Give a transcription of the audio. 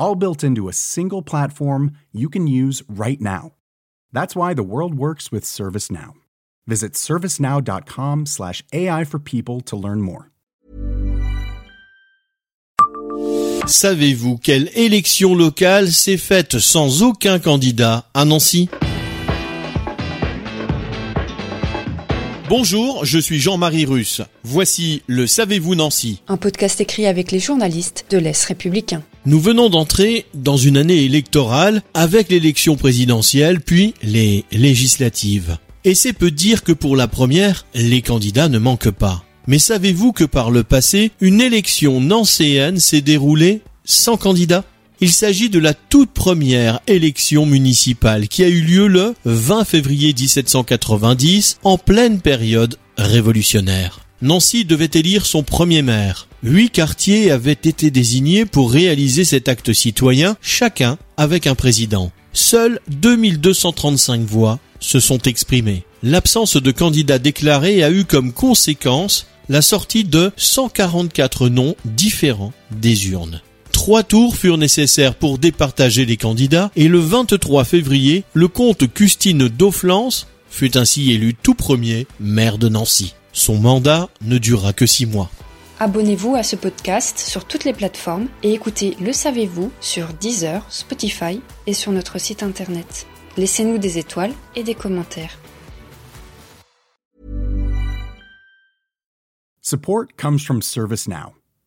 all built into a single platform you can use right now. That's why the world works with ServiceNow. Visit servicenow.com/slash AI for people to learn more. Savez-vous quelle élection locale s'est faite sans aucun candidat à Nancy Bonjour, je suis Jean-Marie Russe. Voici le Savez-vous Nancy Un podcast écrit avec les journalistes de l'Est républicain. Nous venons d'entrer dans une année électorale avec l'élection présidentielle puis les législatives. Et c'est peu dire que pour la première, les candidats ne manquent pas. Mais savez-vous que par le passé, une élection nancéenne s'est déroulée sans candidat il s'agit de la toute première élection municipale qui a eu lieu le 20 février 1790 en pleine période révolutionnaire. Nancy devait élire son premier maire. Huit quartiers avaient été désignés pour réaliser cet acte citoyen, chacun avec un président. Seules 2235 voix se sont exprimées. L'absence de candidats déclarés a eu comme conséquence la sortie de 144 noms différents des urnes. Trois tours furent nécessaires pour départager les candidats et le 23 février, le comte Custine d'Auflance fut ainsi élu tout premier maire de Nancy. Son mandat ne dura que six mois. Abonnez-vous à ce podcast sur toutes les plateformes et écoutez Le Savez-vous sur Deezer, Spotify et sur notre site internet. Laissez-nous des étoiles et des commentaires. Support comes from ServiceNow.